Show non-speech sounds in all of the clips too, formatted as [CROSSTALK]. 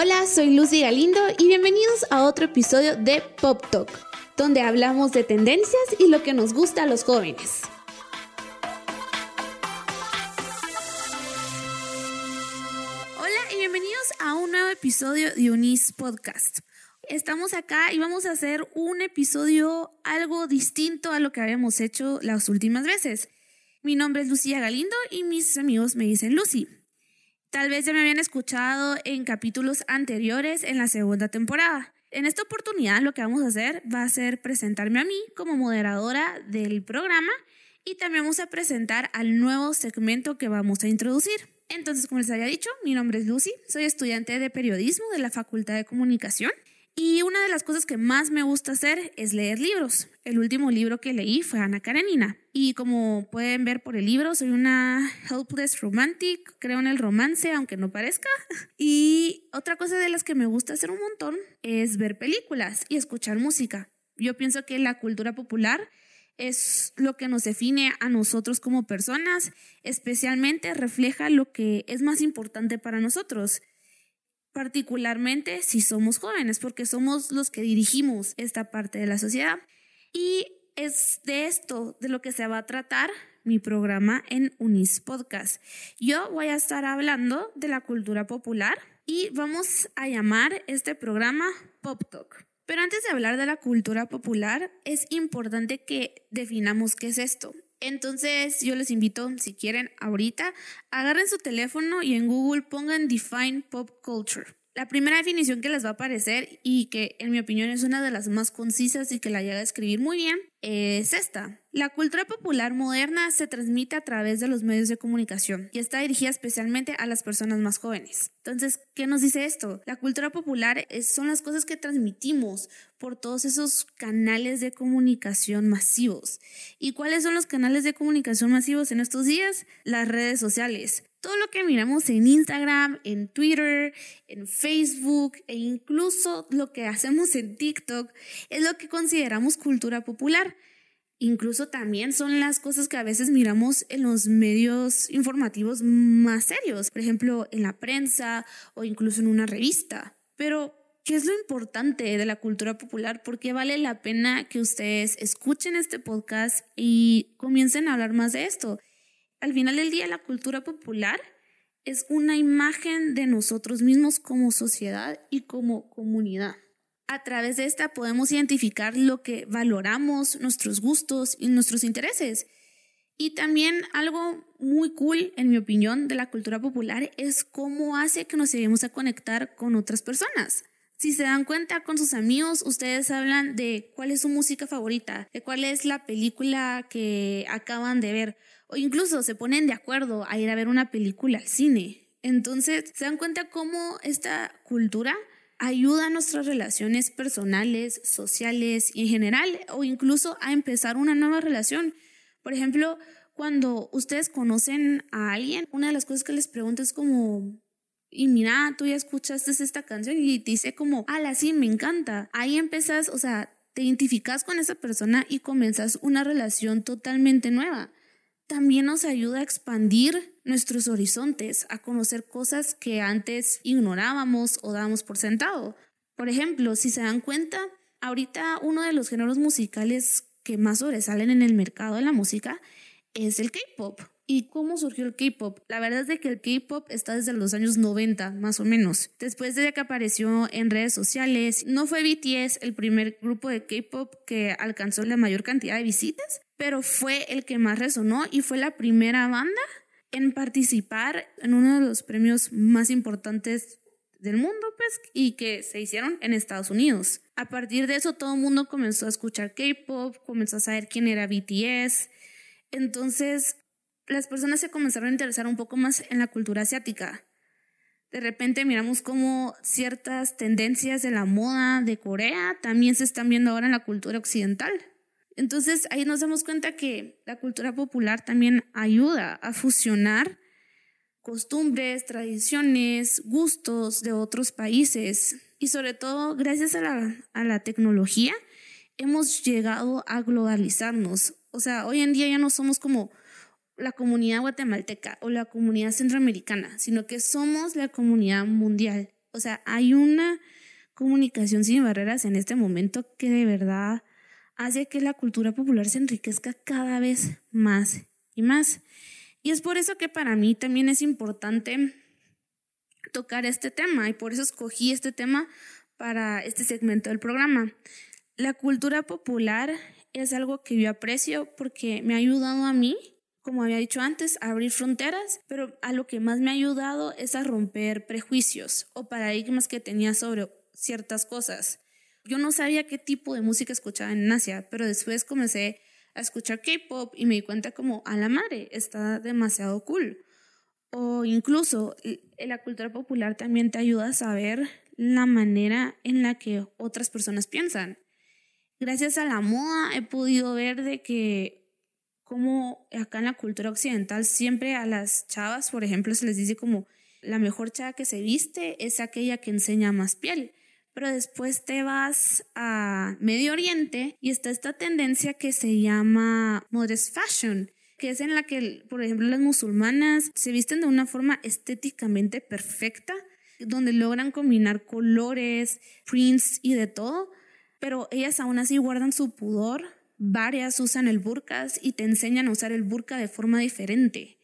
Hola, soy Lucy Galindo y bienvenidos a otro episodio de Pop Talk, donde hablamos de tendencias y lo que nos gusta a los jóvenes. Hola y bienvenidos a un nuevo episodio de Unis Podcast. Estamos acá y vamos a hacer un episodio algo distinto a lo que habíamos hecho las últimas veces. Mi nombre es Lucía Galindo y mis amigos me dicen Lucy. Tal vez ya me habían escuchado en capítulos anteriores en la segunda temporada. En esta oportunidad lo que vamos a hacer va a ser presentarme a mí como moderadora del programa y también vamos a presentar al nuevo segmento que vamos a introducir. Entonces, como les había dicho, mi nombre es Lucy, soy estudiante de periodismo de la Facultad de Comunicación y una de las cosas que más me gusta hacer es leer libros. El último libro que leí fue Ana Karenina. Y como pueden ver por el libro, soy una helpless romantic, creo en el romance, aunque no parezca. [LAUGHS] Y otra cosa de las que me gusta hacer un montón es ver películas y escuchar música. Yo pienso que la cultura popular es lo que nos define a nosotros como personas, especialmente refleja lo que es más importante para nosotros particularmente si somos jóvenes, porque somos los que dirigimos esta parte de la sociedad. Y es de esto de lo que se va a tratar mi programa en Unis Podcast. Yo voy a estar hablando de la cultura popular y vamos a llamar este programa Pop Talk. Pero antes de hablar de la cultura popular, es importante que definamos qué es esto. Entonces yo les invito, si quieren, ahorita, agarren su teléfono y en Google pongan Define Pop Culture. La primera definición que les va a aparecer y que en mi opinión es una de las más concisas y que la llega a escribir muy bien es esta. La cultura popular moderna se transmite a través de los medios de comunicación y está dirigida especialmente a las personas más jóvenes. Entonces, ¿qué nos dice esto? La cultura popular son las cosas que transmitimos por todos esos canales de comunicación masivos. ¿Y cuáles son los canales de comunicación masivos en estos días? Las redes sociales. Todo lo que miramos en Instagram, en Twitter, en Facebook e incluso lo que hacemos en TikTok es lo que consideramos cultura popular. Incluso también son las cosas que a veces miramos en los medios informativos más serios, por ejemplo, en la prensa o incluso en una revista. Pero, ¿qué es lo importante de la cultura popular? ¿Por qué vale la pena que ustedes escuchen este podcast y comiencen a hablar más de esto? Al final del día, la cultura popular es una imagen de nosotros mismos como sociedad y como comunidad. A través de esta podemos identificar lo que valoramos, nuestros gustos y nuestros intereses. Y también algo muy cool, en mi opinión, de la cultura popular es cómo hace que nos lleguemos a conectar con otras personas. Si se dan cuenta con sus amigos, ustedes hablan de cuál es su música favorita, de cuál es la película que acaban de ver, o incluso se ponen de acuerdo a ir a ver una película al cine. Entonces, se dan cuenta cómo esta cultura ayuda a nuestras relaciones personales, sociales y en general, o incluso a empezar una nueva relación. Por ejemplo, cuando ustedes conocen a alguien, una de las cosas que les pregunto es como, y mira, tú ya escuchaste esta canción y te dice como, ala, sí, me encanta. Ahí empezás, o sea, te identificas con esa persona y comenzas una relación totalmente nueva también nos ayuda a expandir nuestros horizontes, a conocer cosas que antes ignorábamos o dábamos por sentado. Por ejemplo, si se dan cuenta, ahorita uno de los géneros musicales que más sobresalen en el mercado de la música es el K-pop. ¿Y cómo surgió el K-pop? La verdad es que el K-pop está desde los años 90, más o menos. Después de que apareció en redes sociales, no fue BTS el primer grupo de K-pop que alcanzó la mayor cantidad de visitas, pero fue el que más resonó y fue la primera banda en participar en uno de los premios más importantes del mundo, pues, y que se hicieron en Estados Unidos. A partir de eso, todo el mundo comenzó a escuchar K-pop, comenzó a saber quién era BTS. Entonces, las personas se comenzaron a interesar un poco más en la cultura asiática. De repente miramos cómo ciertas tendencias de la moda de Corea también se están viendo ahora en la cultura occidental. Entonces ahí nos damos cuenta que la cultura popular también ayuda a fusionar costumbres, tradiciones, gustos de otros países y sobre todo gracias a la, a la tecnología hemos llegado a globalizarnos. O sea, hoy en día ya no somos como la comunidad guatemalteca o la comunidad centroamericana, sino que somos la comunidad mundial. O sea, hay una comunicación sin barreras en este momento que de verdad hace que la cultura popular se enriquezca cada vez más y más. Y es por eso que para mí también es importante tocar este tema y por eso escogí este tema para este segmento del programa. La cultura popular es algo que yo aprecio porque me ha ayudado a mí, como había dicho antes, a abrir fronteras, pero a lo que más me ha ayudado es a romper prejuicios o paradigmas que tenía sobre ciertas cosas. Yo no sabía qué tipo de música escuchaba en Asia, pero después comencé a escuchar K-pop y me di cuenta como a la madre, está demasiado cool. O incluso la cultura popular también te ayuda a saber la manera en la que otras personas piensan. Gracias a la moda he podido ver de que como acá en la cultura occidental siempre a las chavas, por ejemplo, se les dice como la mejor chava que se viste es aquella que enseña más piel. Pero después te vas a Medio Oriente y está esta tendencia que se llama modest fashion, que es en la que, por ejemplo, las musulmanas se visten de una forma estéticamente perfecta, donde logran combinar colores, prints y de todo, pero ellas aún así guardan su pudor. Varias usan el burkas y te enseñan a usar el burka de forma diferente.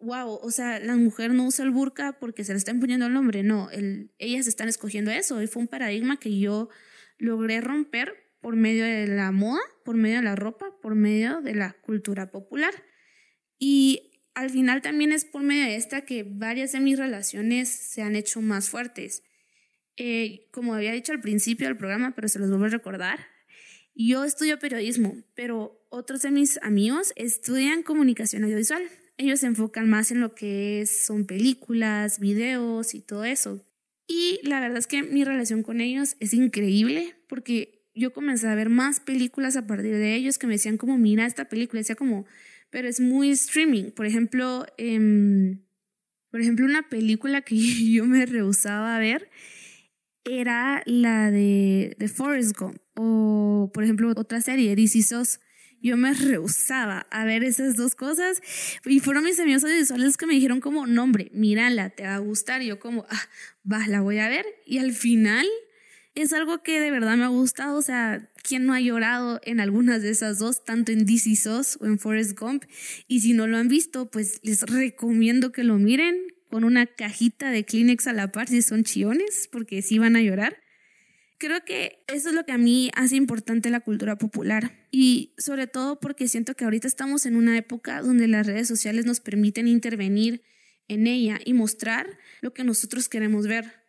Wow, o sea, la mujer no usa el burka porque se le está imponiendo el nombre, no, ellas están escogiendo eso y fue un paradigma que yo logré romper por medio de la moda, por medio de la ropa, por medio de la cultura popular. Y al final también es por medio de esta que varias de mis relaciones se han hecho más fuertes. Eh, como había dicho al principio del programa, pero se los vuelvo a recordar, yo estudio periodismo, pero otros de mis amigos estudian comunicación audiovisual. Ellos se enfocan más en lo que son películas, videos y todo eso. Y la verdad es que mi relación con ellos es increíble porque yo comencé a ver más películas a partir de ellos que me decían como, mira esta película, decía como, pero es muy streaming. Por ejemplo, em, por ejemplo, una película que [LAUGHS] yo me rehusaba a ver era la de, de Forrest Gump o, por ejemplo, otra serie, DC SOS. Yo me rehusaba a ver esas dos cosas y fueron mis amigos audiovisuales que me dijeron como, nombre, mírala, te va a gustar. Y yo como, ah, va, la voy a ver. Y al final es algo que de verdad me ha gustado. O sea, ¿quién no ha llorado en algunas de esas dos, tanto en DC SOS o en Forrest Gump? Y si no lo han visto, pues les recomiendo que lo miren con una cajita de Kleenex a la par si son chiones, porque sí van a llorar. Creo que eso es lo que a mí hace importante la cultura popular y sobre todo porque siento que ahorita estamos en una época donde las redes sociales nos permiten intervenir en ella y mostrar lo que nosotros queremos ver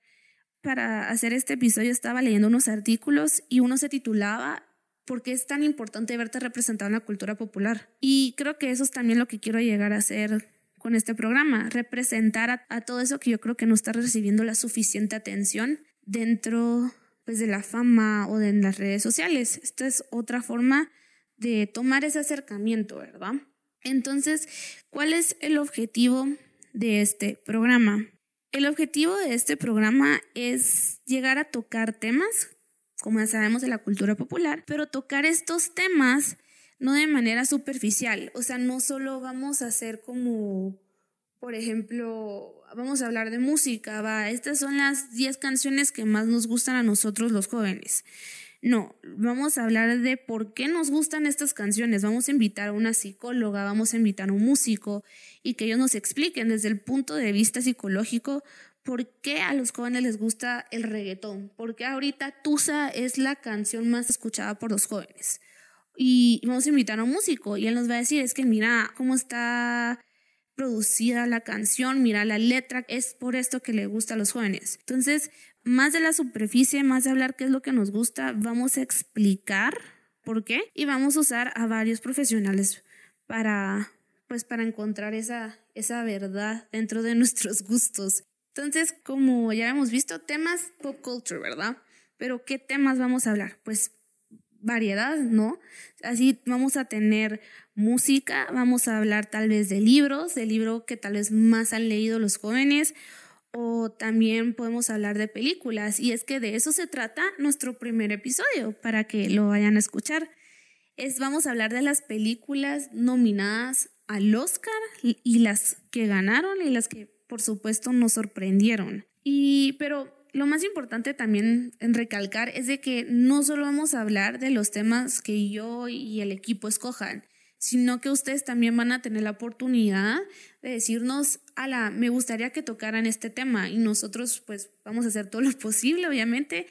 para hacer este episodio estaba leyendo unos artículos y uno se titulaba ¿Por qué es tan importante verte representado en la cultura popular? Y creo que eso es también lo que quiero llegar a hacer con este programa, representar a, todo eso que yo creo que no está recibiendo la suficiente atención dentro pues, de la fama o de las redes sociales. Esta es otra forma de tomar ese acercamiento, ¿verdad? Entonces, ¿cuál es el objetivo de este programa? El objetivo de este programa es llegar a tocar temas, como ya sabemos, de la cultura popular, pero tocar estos temas no de manera superficial, o sea, no solo vamos a hacer como, por ejemplo, vamos a hablar de música, va, estas son las 10 canciones que más nos gustan a nosotros los jóvenes. No, vamos a hablar de por qué nos gustan estas canciones. Vamos a invitar a una psicóloga, vamos a invitar a un músico y que ellos nos expliquen desde el punto de vista psicológico por qué a los jóvenes les gusta el reggaetón, por qué ahorita Tusa es la canción más escuchada por los jóvenes. Y vamos a invitar a un músico y él nos va a decir, es que mira cómo está producida la canción, mira la letra, es por esto que le gusta a los jóvenes. Entonces, más de la superficie, más de hablar qué es lo que nos gusta, vamos a explicar por qué y vamos a usar a varios profesionales para pues para encontrar esa, esa verdad dentro de [LAUGHS] nuestros gustos. Entonces, como ya hemos visto, temas pop culture, ¿verdad? Pero ¿qué temas vamos a hablar? Pues variedad, ¿no? Así vamos a tener música, vamos a hablar tal vez de libros, de libro que tal vez más han leído los jóvenes, o también podemos hablar de películas. Y es que de eso se trata nuestro primer episodio, para que lo vayan a escuchar. Es, vamos a hablar de las películas nominadas al Oscar y las que ganaron y las que por supuesto nos sorprendieron. Y pero lo más importante también en recalcar es de que no solo vamos a hablar de los temas que yo y el equipo escojan, sino que ustedes también van a tener la oportunidad de decirnos, ala, me gustaría que tocaran este tema y nosotros pues vamos a hacer todo lo [LAUGHS] posible, obviamente,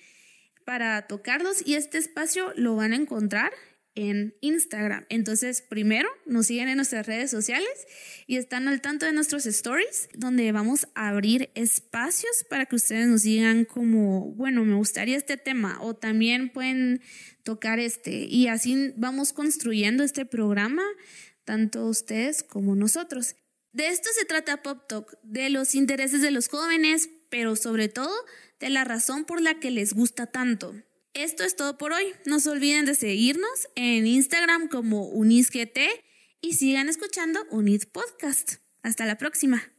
para tocarlos y este espacio lo van a encontrar en Instagram. Entonces, primero nos siguen en nuestras redes sociales y están al tanto de nuestros stories, donde vamos a abrir espacios para que ustedes nos digan como, bueno, me gustaría este tema o también pueden tocar este. Y así vamos construyendo este programa, tanto ustedes como nosotros. De esto se trata Pop Talk, de los intereses de los jóvenes, pero sobre todo de la razón por la que les gusta tanto. Esto es todo por hoy. No se olviden de seguirnos en Instagram como UnisGT y sigan escuchando Unid Podcast. Hasta la próxima.